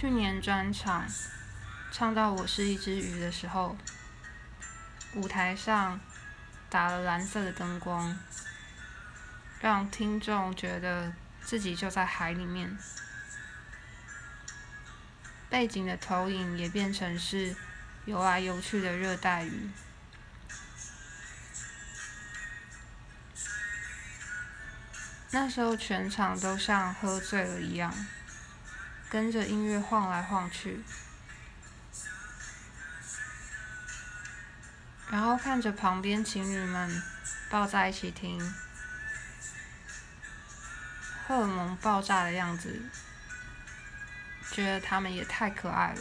去年专场唱到我是一只鱼的时候，舞台上打了蓝色的灯光，让听众觉得自己就在海里面。背景的投影也变成是游来游去的热带鱼。那时候全场都像喝醉了一样，跟着音乐晃来晃去，然后看着旁边情侣们抱在一起听，荷尔蒙爆炸的样子。觉得他们也太可爱了。